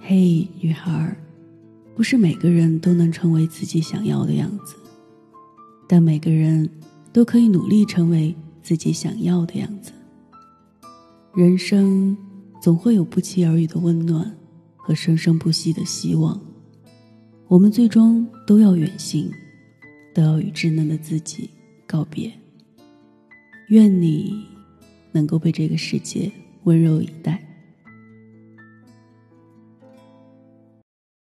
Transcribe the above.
嘿，女孩，不是每个人都能成为自己想要的样子，但每个人都可以努力成为自己想要的样子。人生总会有不期而遇的温暖和生生不息的希望，我们最终都要远行，都要与稚嫩的自己告别。愿你能够被这个世界温柔以待。